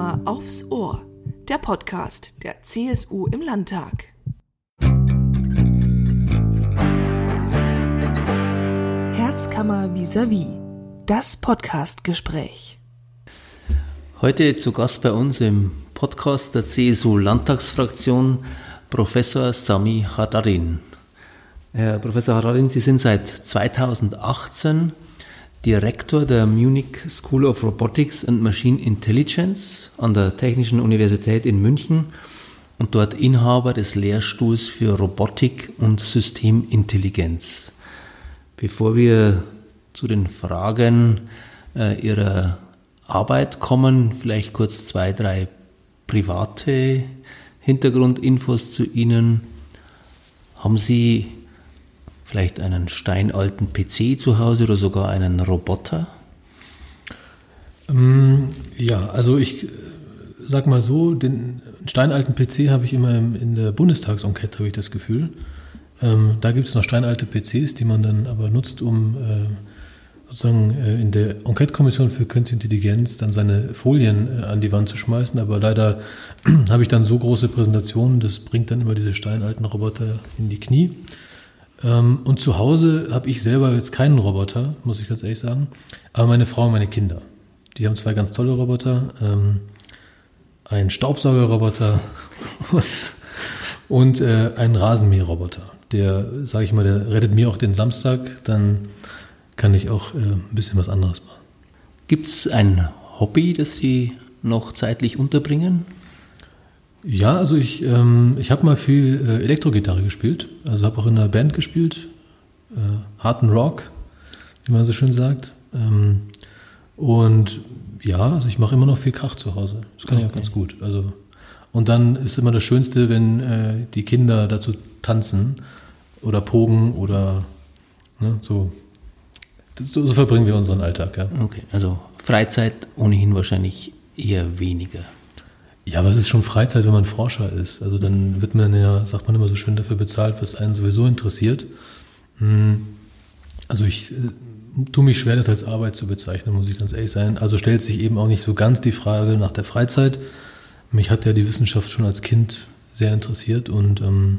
Herzkammer aufs Ohr, der Podcast der CSU im Landtag. Herzkammer vis-à-vis, das Podcastgespräch. Heute zu Gast bei uns im Podcast der CSU Landtagsfraktion Professor Sami Hadarin. Herr Professor Hadarin, Sie sind seit 2018 Direktor der Munich School of Robotics and Machine Intelligence an der Technischen Universität in München und dort Inhaber des Lehrstuhls für Robotik und Systemintelligenz. Bevor wir zu den Fragen äh, Ihrer Arbeit kommen, vielleicht kurz zwei, drei private Hintergrundinfos zu Ihnen. Haben Sie vielleicht einen steinalten PC zu Hause oder sogar einen Roboter? Ähm, ja, also ich äh, sag mal so, den steinalten PC habe ich immer in der Bundestagsenquete, habe ich das Gefühl. Ähm, da gibt es noch steinalte PCs, die man dann aber nutzt, um äh, sozusagen äh, in der Enquete-Kommission für Künstliche Intelligenz dann seine Folien an die Wand zu schmeißen. Aber leider habe ich dann so große Präsentationen, das bringt dann immer diese steinalten Roboter in die Knie. Ähm, und zu Hause habe ich selber jetzt keinen Roboter, muss ich ganz ehrlich sagen. Aber meine Frau und meine Kinder. Die haben zwei ganz tolle Roboter. Ähm, einen Staubsaugerroboter und äh, einen Rasenmäherroboter. Der, sage ich mal, der rettet mir auch den Samstag. Dann kann ich auch äh, ein bisschen was anderes machen. Gibt es ein Hobby, das Sie noch zeitlich unterbringen? Ja, also ich, ähm, ich habe mal viel äh, Elektrogitarre gespielt. Also habe auch in einer Band gespielt. Äh, Harten Rock, wie man so schön sagt. Ähm, und ja, also ich mache immer noch viel Krach zu Hause. Das kann okay. ich auch ganz gut. Also, und dann ist immer das Schönste, wenn äh, die Kinder dazu tanzen oder pogen oder ne, so. so. So verbringen wir unseren Alltag, ja. Okay, also Freizeit ohnehin wahrscheinlich eher weniger. Ja, was ist schon Freizeit, wenn man Forscher ist? Also dann wird man ja, sagt man immer so schön, dafür bezahlt, was einen sowieso interessiert. Hm. Also ich äh, tue mich schwer, das als Arbeit zu bezeichnen, muss ich ganz ehrlich sein. Also stellt sich eben auch nicht so ganz die Frage nach der Freizeit. Mich hat ja die Wissenschaft schon als Kind sehr interessiert und ähm,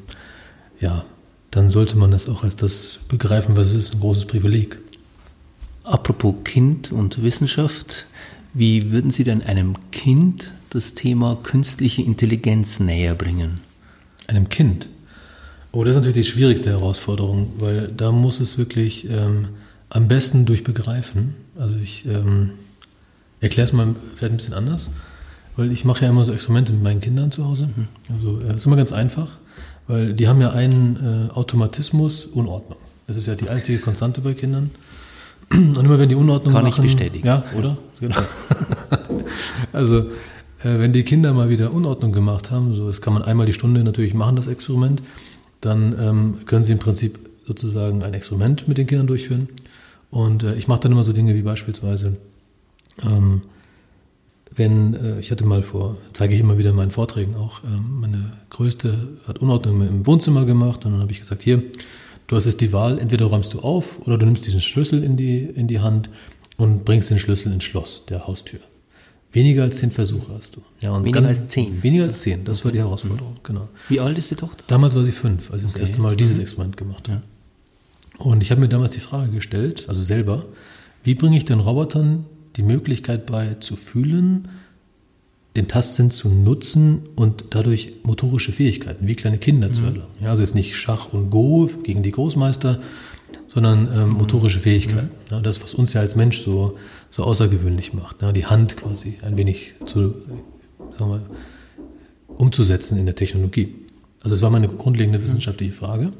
ja, dann sollte man das auch als das begreifen, was es ist, ein großes Privileg. Apropos Kind und Wissenschaft, wie würden Sie denn einem Kind das Thema künstliche Intelligenz näher bringen? Einem Kind? Oh, das ist natürlich die schwierigste Herausforderung, weil da muss es wirklich ähm, am besten durch begreifen. Also ich ähm, erkläre es mal vielleicht ein bisschen anders, weil ich mache ja immer so Experimente mit meinen Kindern zu Hause. Mhm. Also äh, ist immer ganz einfach, weil die haben ja einen äh, Automatismus Unordnung. Das ist ja die einzige Konstante bei Kindern. Und immer wenn die Unordnung Kann machen, ich bestätigen. Ja, oder? Genau. also wenn die Kinder mal wieder Unordnung gemacht haben, so das kann man einmal die Stunde natürlich machen, das Experiment, dann ähm, können sie im Prinzip sozusagen ein Experiment mit den Kindern durchführen. Und äh, ich mache dann immer so Dinge wie beispielsweise, ähm, wenn, äh, ich hatte mal vor, zeige ich immer wieder in meinen Vorträgen auch, ähm, meine größte hat Unordnung im Wohnzimmer gemacht und dann habe ich gesagt, hier, du hast jetzt die Wahl, entweder räumst du auf oder du nimmst diesen Schlüssel in die, in die Hand und bringst den Schlüssel ins Schloss der Haustür. Weniger als zehn Versuche hast du. Ja, und weniger als zehn. Weniger als zehn, das war die Herausforderung, mhm. genau. Wie alt ist die Tochter? Damals war sie fünf, als ich okay. das erste Mal dieses mhm. Experiment gemacht habe. Ja. Und ich habe mir damals die Frage gestellt, also selber, wie bringe ich den Robotern die Möglichkeit bei, zu fühlen, den Tastsinn zu nutzen und dadurch motorische Fähigkeiten wie kleine Kinder mhm. zu erlangen. Ja, also jetzt nicht Schach und Go gegen die Großmeister, sondern ähm, motorische Fähigkeiten. Mhm. Ja, das, was uns ja als Mensch so, so außergewöhnlich macht. Ja, die Hand quasi ein wenig zu, sagen wir, umzusetzen in der Technologie. Also das war meine grundlegende wissenschaftliche Frage.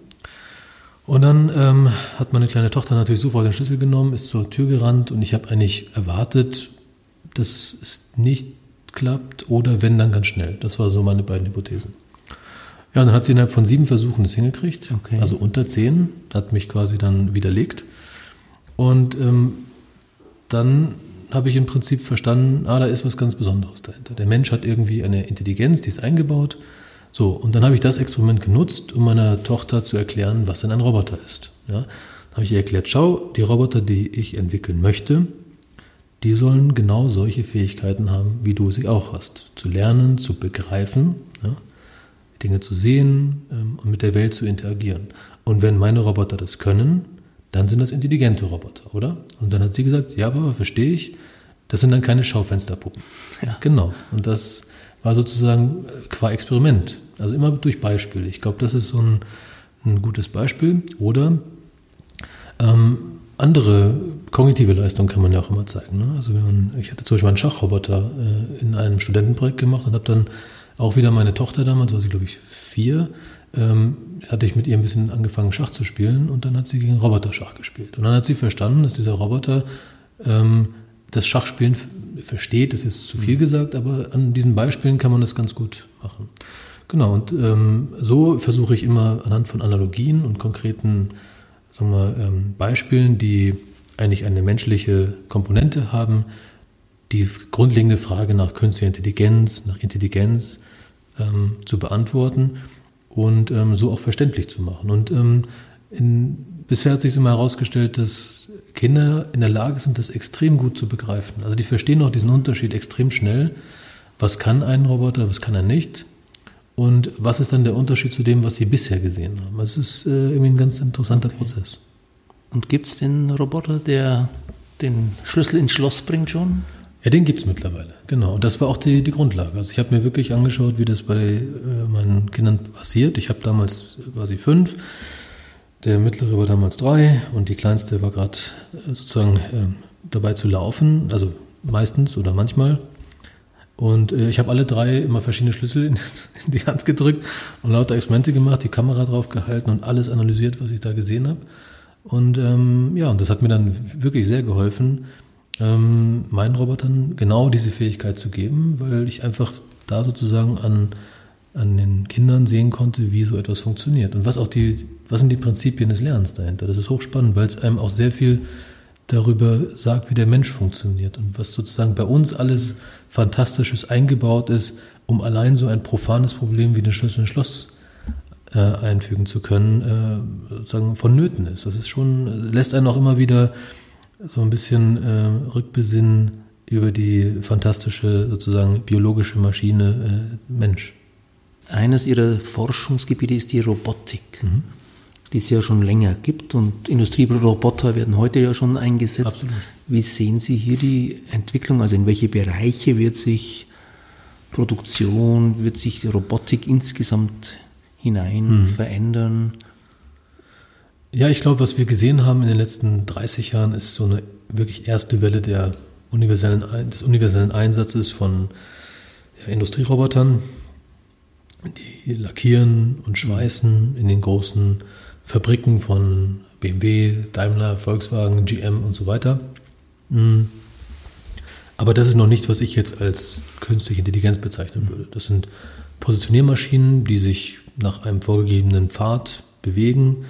Und dann ähm, hat meine kleine Tochter natürlich sofort den Schlüssel genommen, ist zur Tür gerannt und ich habe eigentlich erwartet, dass es nicht klappt oder wenn, dann ganz schnell. Das war so meine beiden Hypothesen. Ja, und dann hat sie innerhalb von sieben Versuchen das hingekriegt, okay. also unter zehn, hat mich quasi dann widerlegt. Und ähm, dann habe ich im Prinzip verstanden, ah, da ist was ganz Besonderes dahinter. Der Mensch hat irgendwie eine Intelligenz, die ist eingebaut. So, und dann habe ich das Experiment genutzt, um meiner Tochter zu erklären, was denn ein Roboter ist. Ja, dann habe ich ihr erklärt, schau, die Roboter, die ich entwickeln möchte, die sollen genau solche Fähigkeiten haben, wie du sie auch hast. Zu lernen, zu begreifen, ja, Dinge zu sehen ähm, und mit der Welt zu interagieren. Und wenn meine Roboter das können, dann sind das intelligente Roboter, oder? Und dann hat sie gesagt, ja, aber verstehe ich, das sind dann keine Schaufensterpuppen. Ja. Genau. Und das war sozusagen äh, qua Experiment. Also immer durch Beispiele. Ich glaube, das ist so ein, ein gutes Beispiel. Oder ähm, andere kognitive Leistung kann man ja auch immer zeigen. Ne? Also wenn man, ich hatte zum Beispiel einen Schachroboter äh, in einem Studentenprojekt gemacht und habe dann auch wieder meine Tochter damals, war sie glaube ich vier, ähm, hatte ich mit ihr ein bisschen angefangen Schach zu spielen und dann hat sie gegen Roboter Schach gespielt. Und dann hat sie verstanden, dass dieser Roboter ähm, das Schachspielen versteht, das ist zu viel mhm. gesagt, aber an diesen Beispielen kann man das ganz gut machen. Genau, und ähm, so versuche ich immer anhand von Analogien und konkreten sagen wir, ähm, Beispielen, die eigentlich eine menschliche Komponente haben, die grundlegende Frage nach künstlicher Intelligenz, nach Intelligenz ähm, zu beantworten und ähm, so auch verständlich zu machen. Und ähm, in, bisher hat sich immer herausgestellt, dass Kinder in der Lage sind, das extrem gut zu begreifen. Also die verstehen auch diesen Unterschied extrem schnell. Was kann ein Roboter, was kann er nicht? Und was ist dann der Unterschied zu dem, was Sie bisher gesehen haben? Es ist äh, irgendwie ein ganz interessanter okay. Prozess. Und gibt es den Roboter, der den Schlüssel ins Schloss bringt schon? Ja, den gibt es mittlerweile, genau. Und das war auch die, die Grundlage. Also ich habe mir wirklich angeschaut, wie das bei äh, meinen Kindern passiert. Ich habe damals, sie fünf, der mittlere war damals drei und die kleinste war gerade äh, sozusagen äh, dabei zu laufen, also meistens oder manchmal. Und äh, ich habe alle drei immer verschiedene Schlüssel in, in, die Hand gedrückt und lauter Experimente gemacht, die Kamera drauf gehalten und alles analysiert, was ich da gesehen habe. Und ähm, ja, und das hat mir dann wirklich sehr geholfen, ähm, meinen Robotern genau diese Fähigkeit zu geben, weil ich einfach da sozusagen an, an den Kindern sehen konnte, wie so etwas funktioniert und was auch die, was sind die Prinzipien des Lernens dahinter. Das ist hochspannend, weil es einem auch sehr viel darüber sagt, wie der Mensch funktioniert und was sozusagen bei uns alles Fantastisches eingebaut ist, um allein so ein profanes Problem wie den Schlüssel ins Schloss äh, einfügen zu können, äh, sozusagen vonnöten ist. Das ist schon, lässt einen auch immer wieder so ein bisschen äh, rückbesinnen über die fantastische sozusagen biologische Maschine äh, Mensch. Eines ihrer Forschungsgebiete ist die Robotik. Mhm die es ja schon länger gibt und Industrieroboter werden heute ja schon eingesetzt. Absolut. Wie sehen Sie hier die Entwicklung? Also in welche Bereiche wird sich Produktion, wird sich die Robotik insgesamt hinein hm. verändern? Ja, ich glaube, was wir gesehen haben in den letzten 30 Jahren, ist so eine wirklich erste Welle der universellen, des universellen Einsatzes von ja, Industrierobotern, die lackieren und schweißen in den großen Fabriken von BMW, Daimler, Volkswagen, GM und so weiter. Hm. Aber das ist noch nicht, was ich jetzt als künstliche Intelligenz bezeichnen würde. Das sind Positioniermaschinen, die sich nach einem vorgegebenen Pfad bewegen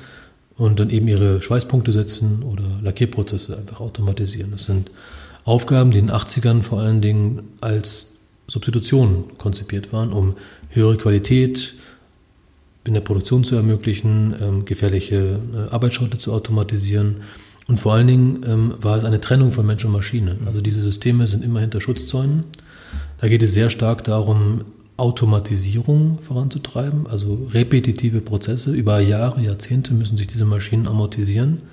und dann eben ihre Schweißpunkte setzen oder Lackierprozesse einfach automatisieren. Das sind Aufgaben, die in den 80ern vor allen Dingen als Substitution konzipiert waren, um höhere Qualität, in der Produktion zu ermöglichen, ähm, gefährliche äh, Arbeitsschritte zu automatisieren. Und vor allen Dingen ähm, war es eine Trennung von Mensch und Maschine. Also diese Systeme sind immer hinter Schutzzäunen. Da geht es sehr stark darum, Automatisierung voranzutreiben, also repetitive Prozesse. Über Jahre, Jahrzehnte müssen sich diese Maschinen amortisieren.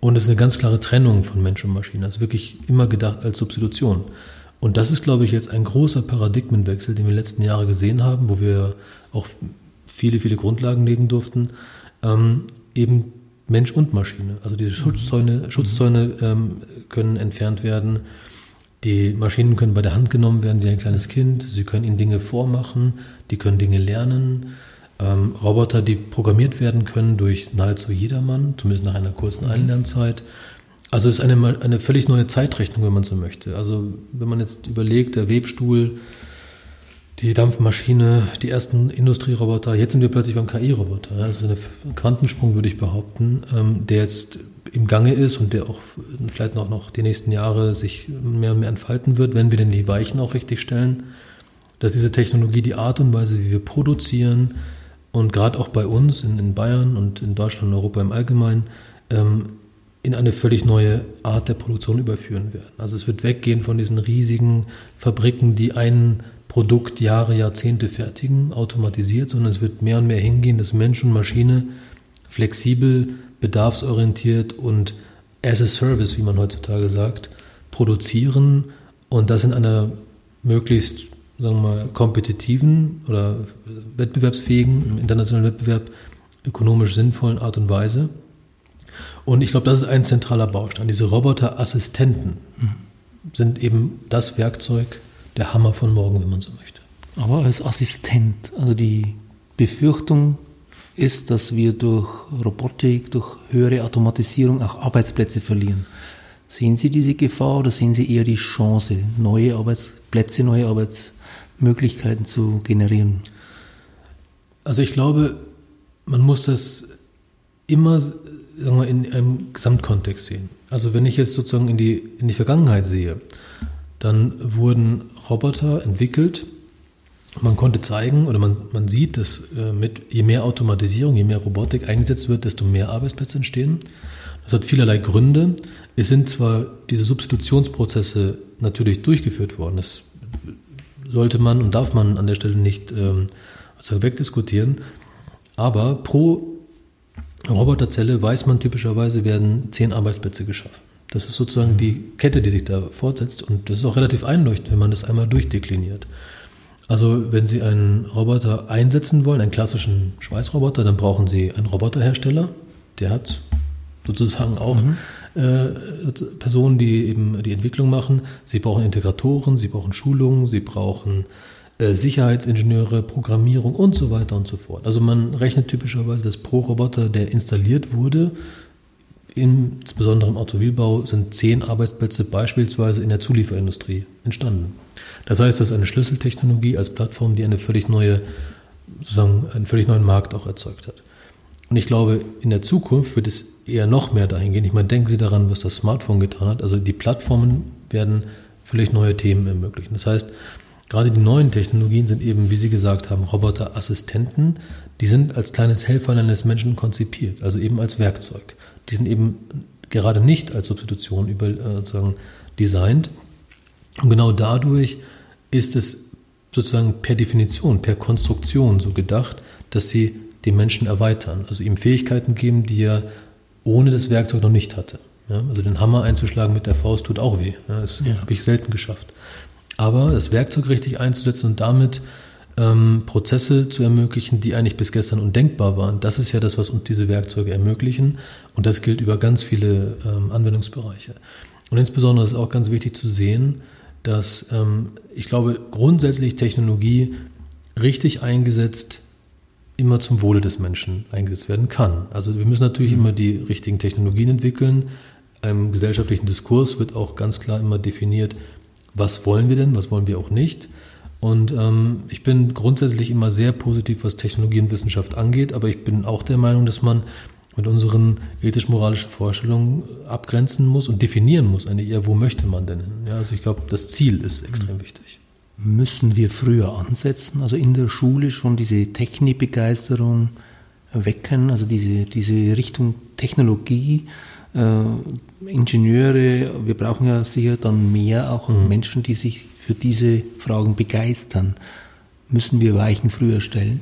Und es ist eine ganz klare Trennung von Mensch und Maschine. Also wirklich immer gedacht als Substitution. Und das ist, glaube ich, jetzt ein großer Paradigmenwechsel, den wir in den letzten Jahren gesehen haben, wo wir auch viele, viele Grundlagen legen durften, ähm, eben Mensch und Maschine. Also diese Schutzzäune, Schutzzäune ähm, können entfernt werden. Die Maschinen können bei der Hand genommen werden wie ein kleines Kind. Sie können ihnen Dinge vormachen, die können Dinge lernen. Ähm, Roboter, die programmiert werden können durch nahezu jedermann, zumindest nach einer kurzen Einlernzeit. Also ist eine, eine völlig neue Zeitrechnung, wenn man so möchte. Also wenn man jetzt überlegt, der Webstuhl die Dampfmaschine, die ersten Industrieroboter, jetzt sind wir plötzlich beim KI-Roboter. Das ist ein Quantensprung, würde ich behaupten, ähm, der jetzt im Gange ist und der auch vielleicht noch, noch die nächsten Jahre sich mehr und mehr entfalten wird, wenn wir denn die Weichen auch richtig stellen, dass diese Technologie die Art und Weise, wie wir produzieren und gerade auch bei uns in, in Bayern und in Deutschland und Europa im Allgemeinen ähm, in eine völlig neue Art der Produktion überführen werden. Also es wird weggehen von diesen riesigen Fabriken, die ein Produkt Jahre, Jahrzehnte fertigen, automatisiert, sondern es wird mehr und mehr hingehen, dass Mensch und Maschine flexibel, bedarfsorientiert und as a service, wie man heutzutage sagt, produzieren und das in einer möglichst, sagen wir mal, kompetitiven oder wettbewerbsfähigen, im internationalen Wettbewerb ökonomisch sinnvollen Art und Weise. Und ich glaube, das ist ein zentraler Baustein. Diese Roboterassistenten sind eben das Werkzeug, der Hammer von morgen, wenn man so möchte. Aber als Assistent, also die Befürchtung ist, dass wir durch Robotik, durch höhere Automatisierung auch Arbeitsplätze verlieren. Sehen Sie diese Gefahr oder sehen Sie eher die Chance, neue Arbeitsplätze, neue Arbeitsmöglichkeiten zu generieren? Also ich glaube, man muss das immer sagen wir, in einem Gesamtkontext sehen. Also wenn ich jetzt sozusagen in die, in die Vergangenheit sehe, dann wurden Roboter entwickelt. Man konnte zeigen oder man, man sieht, dass äh, mit je mehr Automatisierung, je mehr Robotik eingesetzt wird, desto mehr Arbeitsplätze entstehen. Das hat vielerlei Gründe. Es sind zwar diese Substitutionsprozesse natürlich durchgeführt worden. Das sollte man und darf man an der Stelle nicht ähm, wegdiskutieren. Aber pro Roboterzelle weiß man typischerweise, werden zehn Arbeitsplätze geschaffen. Das ist sozusagen die Kette, die sich da fortsetzt und das ist auch relativ einleuchtend, wenn man das einmal durchdekliniert. Also wenn Sie einen Roboter einsetzen wollen, einen klassischen Schweißroboter, dann brauchen Sie einen Roboterhersteller, der hat sozusagen auch mhm. äh, Personen, die eben die Entwicklung machen. Sie brauchen Integratoren, Sie brauchen Schulungen, Sie brauchen äh, Sicherheitsingenieure, Programmierung und so weiter und so fort. Also man rechnet typischerweise, dass pro Roboter, der installiert wurde, insbesondere im Automobilbau, sind zehn Arbeitsplätze beispielsweise in der Zulieferindustrie entstanden. Das heißt, das ist eine Schlüsseltechnologie als Plattform, die eine völlig neue, sozusagen einen völlig neuen Markt auch erzeugt hat. Und ich glaube, in der Zukunft wird es eher noch mehr dahin gehen. Ich meine, denken Sie daran, was das Smartphone getan hat. Also die Plattformen werden völlig neue Themen ermöglichen. Das heißt, Gerade die neuen Technologien sind eben, wie Sie gesagt haben, Roboterassistenten. Die sind als kleines Helferlein des Menschen konzipiert, also eben als Werkzeug. Die sind eben gerade nicht als Substitution über, äh, sozusagen designt. Und genau dadurch ist es sozusagen per Definition, per Konstruktion so gedacht, dass sie den Menschen erweitern, also ihm Fähigkeiten geben, die er ohne das Werkzeug noch nicht hatte. Ja, also den Hammer einzuschlagen mit der Faust tut auch weh. Ja, das ja. habe ich selten geschafft. Aber das Werkzeug richtig einzusetzen und damit ähm, Prozesse zu ermöglichen, die eigentlich bis gestern undenkbar waren, das ist ja das, was uns diese Werkzeuge ermöglichen. Und das gilt über ganz viele ähm, Anwendungsbereiche. Und insbesondere ist auch ganz wichtig zu sehen, dass ähm, ich glaube, grundsätzlich Technologie richtig eingesetzt immer zum Wohle des Menschen eingesetzt werden kann. Also wir müssen natürlich mhm. immer die richtigen Technologien entwickeln. Im gesellschaftlichen Diskurs wird auch ganz klar immer definiert, was wollen wir denn, was wollen wir auch nicht. Und ähm, ich bin grundsätzlich immer sehr positiv, was Technologie und Wissenschaft angeht, aber ich bin auch der Meinung, dass man mit unseren ethisch-moralischen Vorstellungen abgrenzen muss und definieren muss, eigentlich eher, wo möchte man denn hin. Ja, also ich glaube, das Ziel ist extrem wichtig. Müssen wir früher ansetzen, also in der Schule schon diese Technikbegeisterung wecken, also diese, diese Richtung Technologie, äh, Ingenieure, wir brauchen ja sicher dann mehr auch mhm. Menschen, die sich für diese Fragen begeistern. Müssen wir Weichen früher stellen?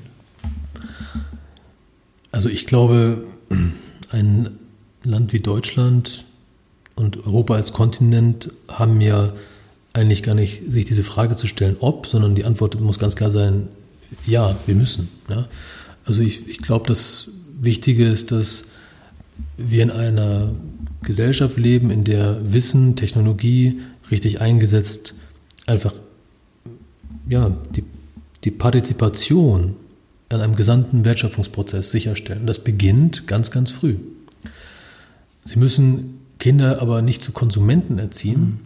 Also ich glaube, ein Land wie Deutschland und Europa als Kontinent haben ja eigentlich gar nicht sich diese Frage zu stellen, ob, sondern die Antwort muss ganz klar sein, ja, wir müssen. Ja? Also ich, ich glaube, das Wichtige ist, dass wir in einer Gesellschaft leben, in der Wissen, Technologie richtig eingesetzt einfach ja, die, die Partizipation an einem gesamten Wertschöpfungsprozess sicherstellen. Das beginnt ganz, ganz früh. Sie müssen Kinder aber nicht zu Konsumenten erziehen, mhm.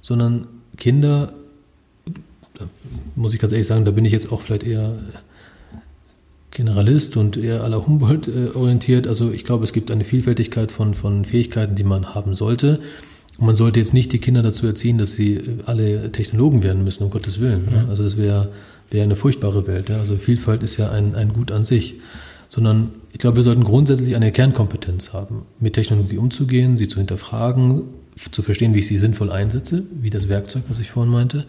sondern Kinder, da muss ich ganz ehrlich sagen, da bin ich jetzt auch vielleicht eher Generalist und eher aller Humboldt äh, orientiert. Also ich glaube, es gibt eine Vielfältigkeit von, von Fähigkeiten, die man haben sollte. Und man sollte jetzt nicht die Kinder dazu erziehen, dass sie äh, alle Technologen werden müssen, um Gottes Willen. Ja. Also das wäre wär eine furchtbare Welt. Ja. Also Vielfalt ist ja ein, ein Gut an sich. sondern ich glaube, wir sollten grundsätzlich eine Kernkompetenz haben, mit Technologie umzugehen, sie zu hinterfragen, zu verstehen, wie ich sie sinnvoll einsetze, wie das Werkzeug, was ich vorhin meinte,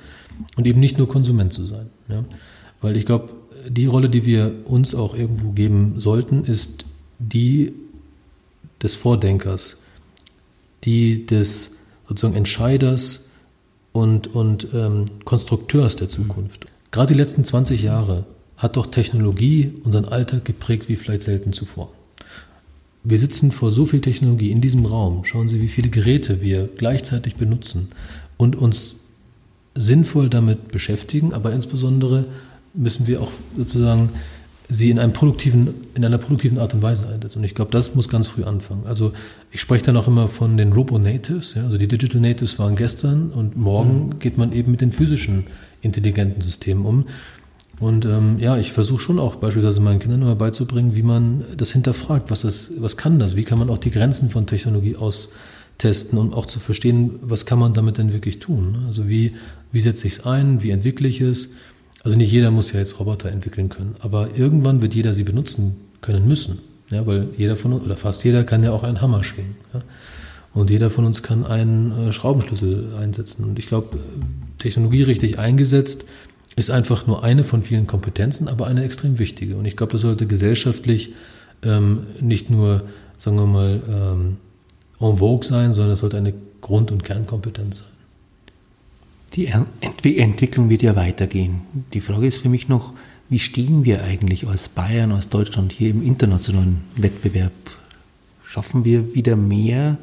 und eben nicht nur Konsument zu sein. Ja? Weil ich glaube, die Rolle, die wir uns auch irgendwo geben sollten, ist die des Vordenkers, die des sozusagen Entscheiders und, und ähm, Konstrukteurs der Zukunft. Gerade die letzten 20 Jahre hat doch Technologie unseren Alltag geprägt wie vielleicht selten zuvor. Wir sitzen vor so viel Technologie in diesem Raum. Schauen Sie, wie viele Geräte wir gleichzeitig benutzen und uns sinnvoll damit beschäftigen, aber insbesondere müssen wir auch sozusagen sie in, einem produktiven, in einer produktiven Art und Weise einsetzen. Und ich glaube, das muss ganz früh anfangen. Also ich spreche dann auch immer von den Robo-Natives. Ja? Also die Digital Natives waren gestern und morgen mhm. geht man eben mit den physischen intelligenten Systemen um. Und ähm, ja, ich versuche schon auch beispielsweise meinen Kindern immer beizubringen, wie man das hinterfragt, was, das, was kann das, wie kann man auch die Grenzen von Technologie austesten und auch zu verstehen, was kann man damit denn wirklich tun. Also wie, wie setze ich es ein, wie entwickle ich es. Also nicht jeder muss ja jetzt Roboter entwickeln können, aber irgendwann wird jeder sie benutzen können müssen. Ja, weil jeder von uns, oder fast jeder kann ja auch einen Hammer schwingen. Ja? Und jeder von uns kann einen äh, Schraubenschlüssel einsetzen. Und ich glaube, Technologie richtig eingesetzt, ist einfach nur eine von vielen Kompetenzen, aber eine extrem wichtige. Und ich glaube, das sollte gesellschaftlich ähm, nicht nur, sagen wir mal, ähm, en vogue sein, sondern es sollte eine Grund- und Kernkompetenz sein. Die Entwicklung wird ja weitergehen. Die Frage ist für mich noch, wie stehen wir eigentlich als Bayern, als Deutschland hier im internationalen Wettbewerb? Schaffen wir wieder mehr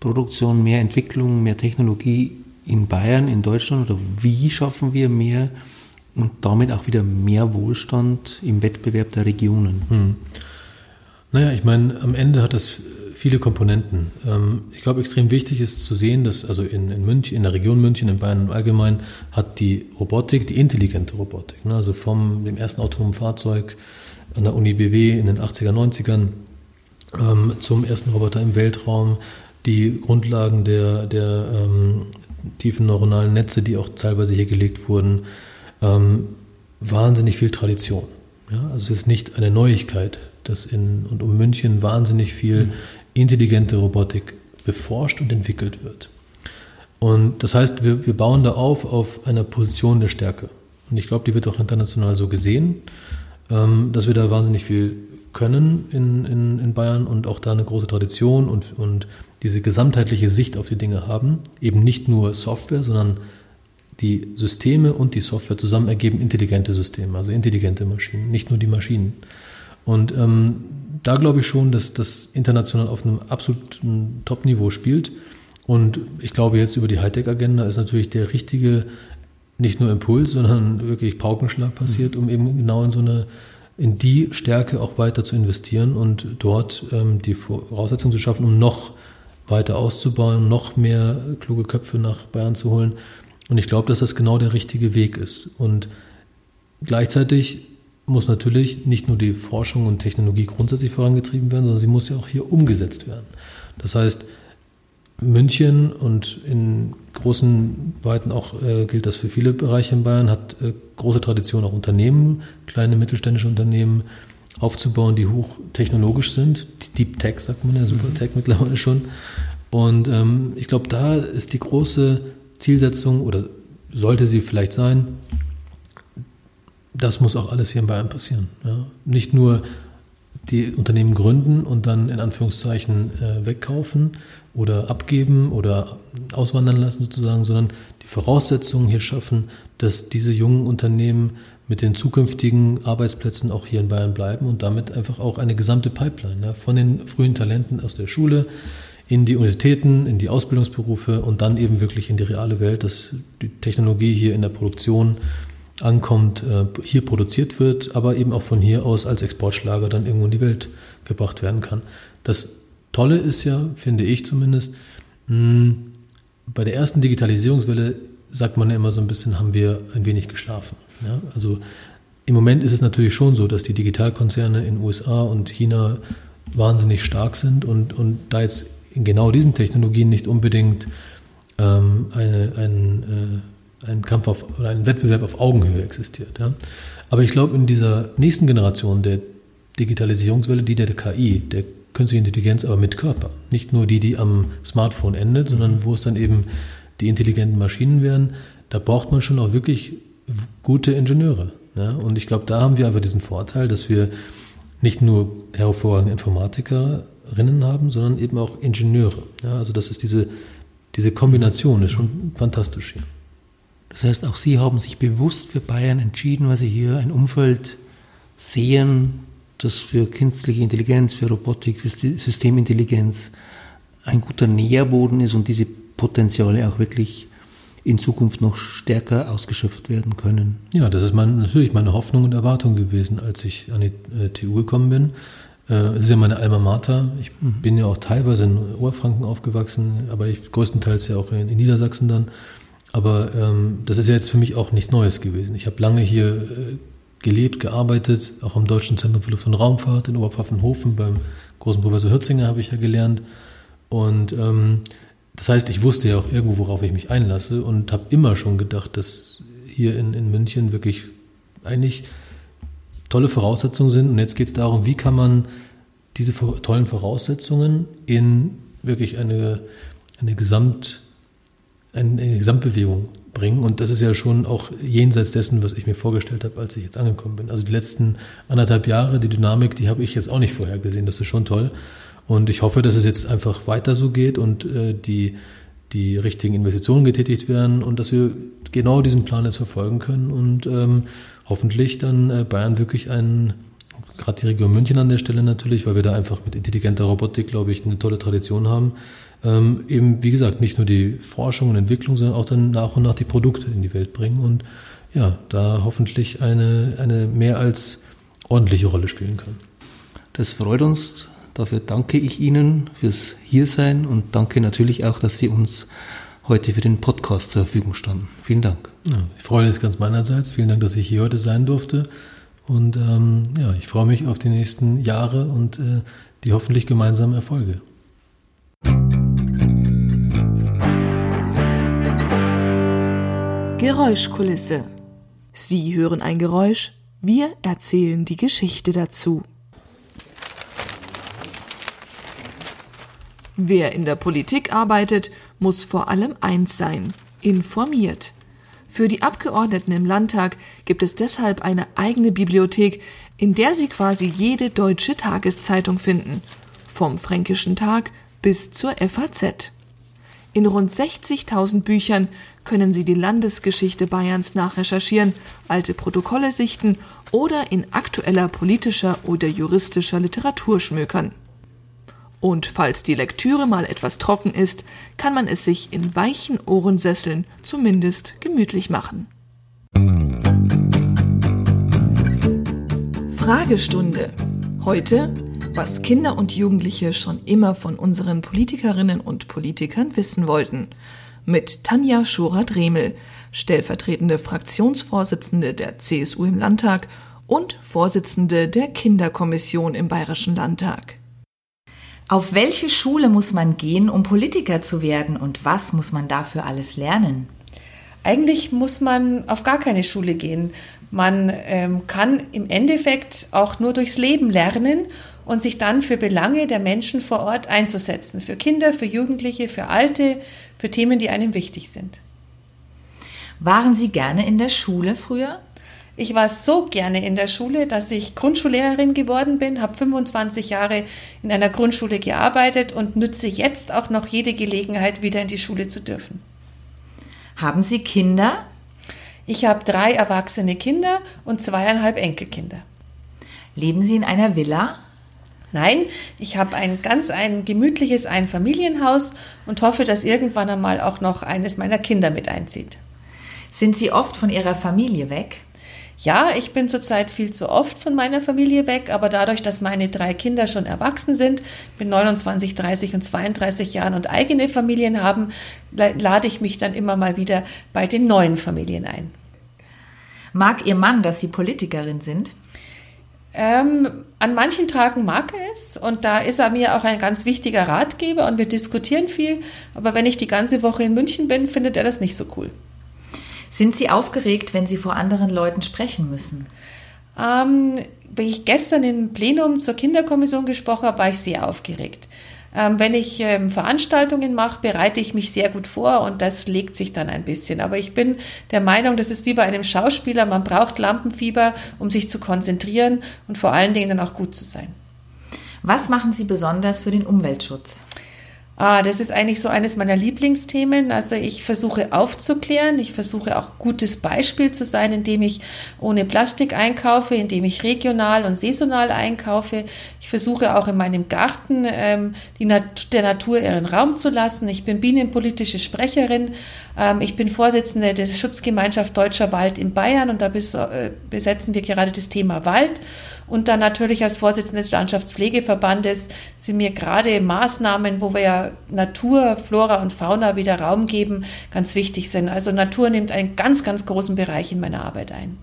Produktion, mehr Entwicklung, mehr Technologie in Bayern, in Deutschland oder wie schaffen wir mehr und damit auch wieder mehr Wohlstand im Wettbewerb der Regionen? Hm. Naja, ich meine, am Ende hat das viele Komponenten. Ähm, ich glaube, extrem wichtig ist zu sehen, dass also in, in, München, in der Region München, in Bayern im Allgemeinen, hat die Robotik, die intelligente Robotik, ne, also vom dem ersten autonomen Fahrzeug an der Uni BW in den 80er, 90ern ähm, zum ersten Roboter im Weltraum, die Grundlagen der, der ähm, tiefen neuronalen Netze, die auch teilweise hier gelegt wurden, ähm, wahnsinnig viel Tradition. Ja, also es ist nicht eine Neuigkeit, dass in und um München wahnsinnig viel intelligente Robotik beforscht und entwickelt wird. Und das heißt, wir, wir bauen da auf auf einer Position der Stärke. Und ich glaube, die wird auch international so gesehen, ähm, dass wir da wahnsinnig viel können in, in, in Bayern und auch da eine große Tradition und, und diese gesamtheitliche Sicht auf die Dinge haben. Eben nicht nur Software, sondern die Systeme und die Software zusammen ergeben intelligente Systeme, also intelligente Maschinen, nicht nur die Maschinen. Und ähm, da glaube ich schon, dass das international auf einem absoluten Top-Niveau spielt. Und ich glaube, jetzt über die Hightech-Agenda ist natürlich der richtige, nicht nur Impuls, sondern wirklich Paukenschlag passiert, um eben genau in so eine in die Stärke auch weiter zu investieren und dort ähm, die Voraussetzungen zu schaffen, um noch weiter auszubauen, noch mehr kluge Köpfe nach Bayern zu holen. Und ich glaube, dass das genau der richtige Weg ist. Und gleichzeitig muss natürlich nicht nur die Forschung und Technologie grundsätzlich vorangetrieben werden, sondern sie muss ja auch hier umgesetzt werden. Das heißt, München und in großen Weiten auch äh, gilt das für viele Bereiche in Bayern, hat äh, große Tradition, auch Unternehmen, kleine mittelständische Unternehmen aufzubauen, die hochtechnologisch sind. Deep Tech sagt man ja, Super mhm. Tech mittlerweile schon. Und ähm, ich glaube, da ist die große Zielsetzung oder sollte sie vielleicht sein, das muss auch alles hier in Bayern passieren. Ja. Nicht nur die Unternehmen gründen und dann in Anführungszeichen äh, wegkaufen oder abgeben oder auswandern lassen sozusagen, sondern die Voraussetzungen hier schaffen, dass diese jungen Unternehmen mit den zukünftigen Arbeitsplätzen auch hier in Bayern bleiben und damit einfach auch eine gesamte Pipeline ja, von den frühen Talenten aus der Schule in die Universitäten, in die Ausbildungsberufe und dann eben wirklich in die reale Welt, dass die Technologie hier in der Produktion ankommt, äh, hier produziert wird, aber eben auch von hier aus als Exportschlager dann irgendwo in die Welt gebracht werden kann. Das Tolle ist ja, finde ich zumindest, bei der ersten Digitalisierungswelle sagt man ja immer so ein bisschen, haben wir ein wenig geschlafen. Ja? Also im Moment ist es natürlich schon so, dass die Digitalkonzerne in USA und China wahnsinnig stark sind und, und da jetzt in genau diesen Technologien nicht unbedingt ähm, eine, ein, äh, ein Kampf auf, oder ein Wettbewerb auf Augenhöhe existiert. Ja. Aber ich glaube, in dieser nächsten Generation der Digitalisierungswelle, die der KI, der künstliche Intelligenz, aber mit Körper. Nicht nur die, die am Smartphone endet, sondern wo es dann eben die intelligenten Maschinen werden. Da braucht man schon auch wirklich gute Ingenieure. Ja? Und ich glaube, da haben wir einfach diesen Vorteil, dass wir nicht nur hervorragende Informatikerinnen haben, sondern eben auch Ingenieure. Ja? Also das ist diese, diese Kombination ist schon fantastisch hier. Das heißt, auch Sie haben sich bewusst für Bayern entschieden, weil Sie hier ein Umfeld sehen, das für künstliche Intelligenz, für Robotik, für Systemintelligenz ein guter Nährboden ist und diese Potenziale auch wirklich in Zukunft noch stärker ausgeschöpft werden können. Ja, das ist mein, natürlich meine Hoffnung und Erwartung gewesen, als ich an die äh, TU gekommen bin. Äh, das ist ja meine Alma Mater. Ich mhm. bin ja auch teilweise in Oberfranken aufgewachsen, aber ich größtenteils ja auch in, in Niedersachsen dann. Aber ähm, das ist ja jetzt für mich auch nichts Neues gewesen. Ich habe lange hier äh, gelebt, gearbeitet, auch am Deutschen Zentrum für Luft- und Raumfahrt in Oberpfaffenhofen. Beim großen Professor Hürzinger habe ich ja gelernt. Und ähm, das heißt, ich wusste ja auch irgendwo, worauf ich mich einlasse und habe immer schon gedacht, dass hier in, in München wirklich eigentlich tolle Voraussetzungen sind. Und jetzt geht es darum, wie kann man diese tollen Voraussetzungen in wirklich eine, eine, Gesamt, eine Gesamtbewegung bringen. Und das ist ja schon auch jenseits dessen, was ich mir vorgestellt habe, als ich jetzt angekommen bin. Also die letzten anderthalb Jahre, die Dynamik, die habe ich jetzt auch nicht vorher gesehen. Das ist schon toll. Und ich hoffe, dass es jetzt einfach weiter so geht und äh, die, die richtigen Investitionen getätigt werden und dass wir genau diesen Plan jetzt verfolgen können und ähm, hoffentlich dann äh, Bayern wirklich einen, gerade die Region München an der Stelle natürlich, weil wir da einfach mit intelligenter Robotik, glaube ich, eine tolle Tradition haben, ähm, eben, wie gesagt, nicht nur die Forschung und Entwicklung, sondern auch dann nach und nach die Produkte in die Welt bringen und ja, da hoffentlich eine, eine mehr als ordentliche Rolle spielen können. Das freut uns Dafür danke ich Ihnen fürs Hiersein und danke natürlich auch, dass Sie uns heute für den Podcast zur Verfügung standen. Vielen Dank. Ja, ich freue mich ganz meinerseits. Vielen Dank, dass ich hier heute sein durfte. Und ähm, ja, ich freue mich auf die nächsten Jahre und äh, die hoffentlich gemeinsamen Erfolge. Geräuschkulisse. Sie hören ein Geräusch, wir erzählen die Geschichte dazu. Wer in der Politik arbeitet, muss vor allem eins sein, informiert. Für die Abgeordneten im Landtag gibt es deshalb eine eigene Bibliothek, in der Sie quasi jede deutsche Tageszeitung finden, vom Fränkischen Tag bis zur FAZ. In rund 60.000 Büchern können Sie die Landesgeschichte Bayerns nachrecherchieren, alte Protokolle sichten oder in aktueller politischer oder juristischer Literatur schmökern. Und falls die Lektüre mal etwas trocken ist, kann man es sich in weichen Ohrensesseln zumindest gemütlich machen. Fragestunde. Heute, was Kinder und Jugendliche schon immer von unseren Politikerinnen und Politikern wissen wollten. Mit Tanja Schorer-Dremel, stellvertretende Fraktionsvorsitzende der CSU im Landtag und Vorsitzende der Kinderkommission im Bayerischen Landtag. Auf welche Schule muss man gehen, um Politiker zu werden und was muss man dafür alles lernen? Eigentlich muss man auf gar keine Schule gehen. Man ähm, kann im Endeffekt auch nur durchs Leben lernen und sich dann für Belange der Menschen vor Ort einzusetzen. Für Kinder, für Jugendliche, für Alte, für Themen, die einem wichtig sind. Waren Sie gerne in der Schule früher? Ich war so gerne in der Schule, dass ich Grundschullehrerin geworden bin, habe 25 Jahre in einer Grundschule gearbeitet und nütze jetzt auch noch jede Gelegenheit, wieder in die Schule zu dürfen. Haben Sie Kinder? Ich habe drei erwachsene Kinder und zweieinhalb Enkelkinder. Leben Sie in einer Villa? Nein, ich habe ein ganz ein gemütliches Einfamilienhaus und hoffe, dass irgendwann einmal auch noch eines meiner Kinder mit einzieht. Sind Sie oft von Ihrer Familie weg? Ja, ich bin zurzeit viel zu oft von meiner Familie weg, aber dadurch, dass meine drei Kinder schon erwachsen sind, bin 29, 30 und 32 Jahren und eigene Familien haben, lade ich mich dann immer mal wieder bei den neuen Familien ein. Mag Ihr Mann, dass Sie Politikerin sind? Ähm, an manchen Tagen mag er es und da ist er mir auch ein ganz wichtiger Ratgeber und wir diskutieren viel. Aber wenn ich die ganze Woche in München bin, findet er das nicht so cool. Sind Sie aufgeregt, wenn Sie vor anderen Leuten sprechen müssen? Ähm, wie ich gestern im Plenum zur Kinderkommission gesprochen habe, war ich sehr aufgeregt. Ähm, wenn ich ähm, Veranstaltungen mache, bereite ich mich sehr gut vor und das legt sich dann ein bisschen. Aber ich bin der Meinung, das ist wie bei einem Schauspieler, man braucht Lampenfieber, um sich zu konzentrieren und vor allen Dingen dann auch gut zu sein. Was machen Sie besonders für den Umweltschutz? Ah, das ist eigentlich so eines meiner Lieblingsthemen. Also ich versuche aufzuklären, ich versuche auch gutes Beispiel zu sein, indem ich ohne Plastik einkaufe, indem ich regional und saisonal einkaufe. Ich versuche auch in meinem Garten ähm, die Nat der Natur ihren Raum zu lassen. Ich bin bienenpolitische Sprecherin. Ähm, ich bin Vorsitzende der Schutzgemeinschaft Deutscher Wald in Bayern und da bes äh, besetzen wir gerade das Thema Wald. Und dann natürlich als Vorsitzende des Landschaftspflegeverbandes sind mir gerade Maßnahmen, wo wir ja Natur, Flora und Fauna wieder Raum geben, ganz wichtig sind. Also Natur nimmt einen ganz, ganz großen Bereich in meiner Arbeit ein.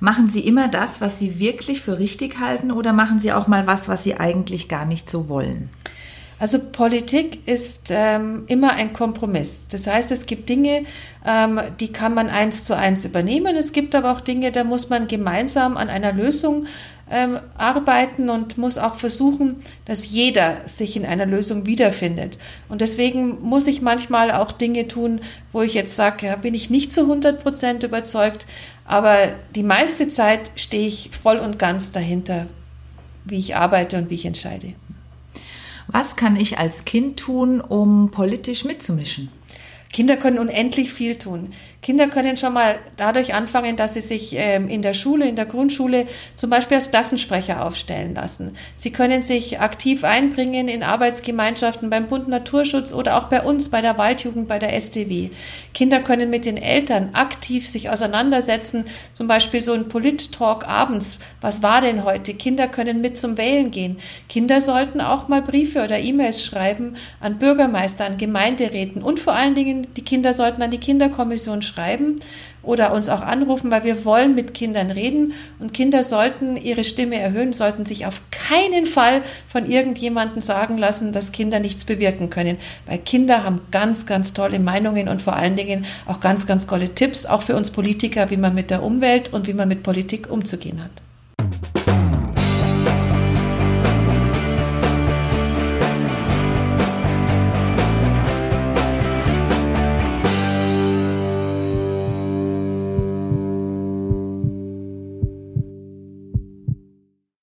Machen Sie immer das, was Sie wirklich für richtig halten oder machen Sie auch mal was, was Sie eigentlich gar nicht so wollen? Also Politik ist ähm, immer ein Kompromiss. Das heißt, es gibt Dinge, ähm, die kann man eins zu eins übernehmen. Es gibt aber auch Dinge, da muss man gemeinsam an einer Lösung ähm, arbeiten und muss auch versuchen, dass jeder sich in einer Lösung wiederfindet. Und deswegen muss ich manchmal auch Dinge tun, wo ich jetzt sage, ja, bin ich nicht zu 100 Prozent überzeugt, aber die meiste Zeit stehe ich voll und ganz dahinter, wie ich arbeite und wie ich entscheide. Was kann ich als Kind tun, um politisch mitzumischen? Kinder können unendlich viel tun. Kinder können schon mal dadurch anfangen, dass sie sich ähm, in der Schule, in der Grundschule zum Beispiel als Klassensprecher aufstellen lassen. Sie können sich aktiv einbringen in Arbeitsgemeinschaften beim Bund Naturschutz oder auch bei uns, bei der Waldjugend, bei der STW. Kinder können mit den Eltern aktiv sich auseinandersetzen, zum Beispiel so ein Polit-Talk abends. Was war denn heute? Kinder können mit zum Wählen gehen. Kinder sollten auch mal Briefe oder E-Mails schreiben an Bürgermeister, an Gemeinderäten und vor allen Dingen die Kinder sollten an die Kinderkommission schreiben oder uns auch anrufen, weil wir wollen mit Kindern reden und Kinder sollten ihre Stimme erhöhen, sollten sich auf keinen Fall von irgendjemandem sagen lassen, dass Kinder nichts bewirken können, weil Kinder haben ganz, ganz tolle Meinungen und vor allen Dingen auch ganz, ganz tolle Tipps, auch für uns Politiker, wie man mit der Umwelt und wie man mit Politik umzugehen hat.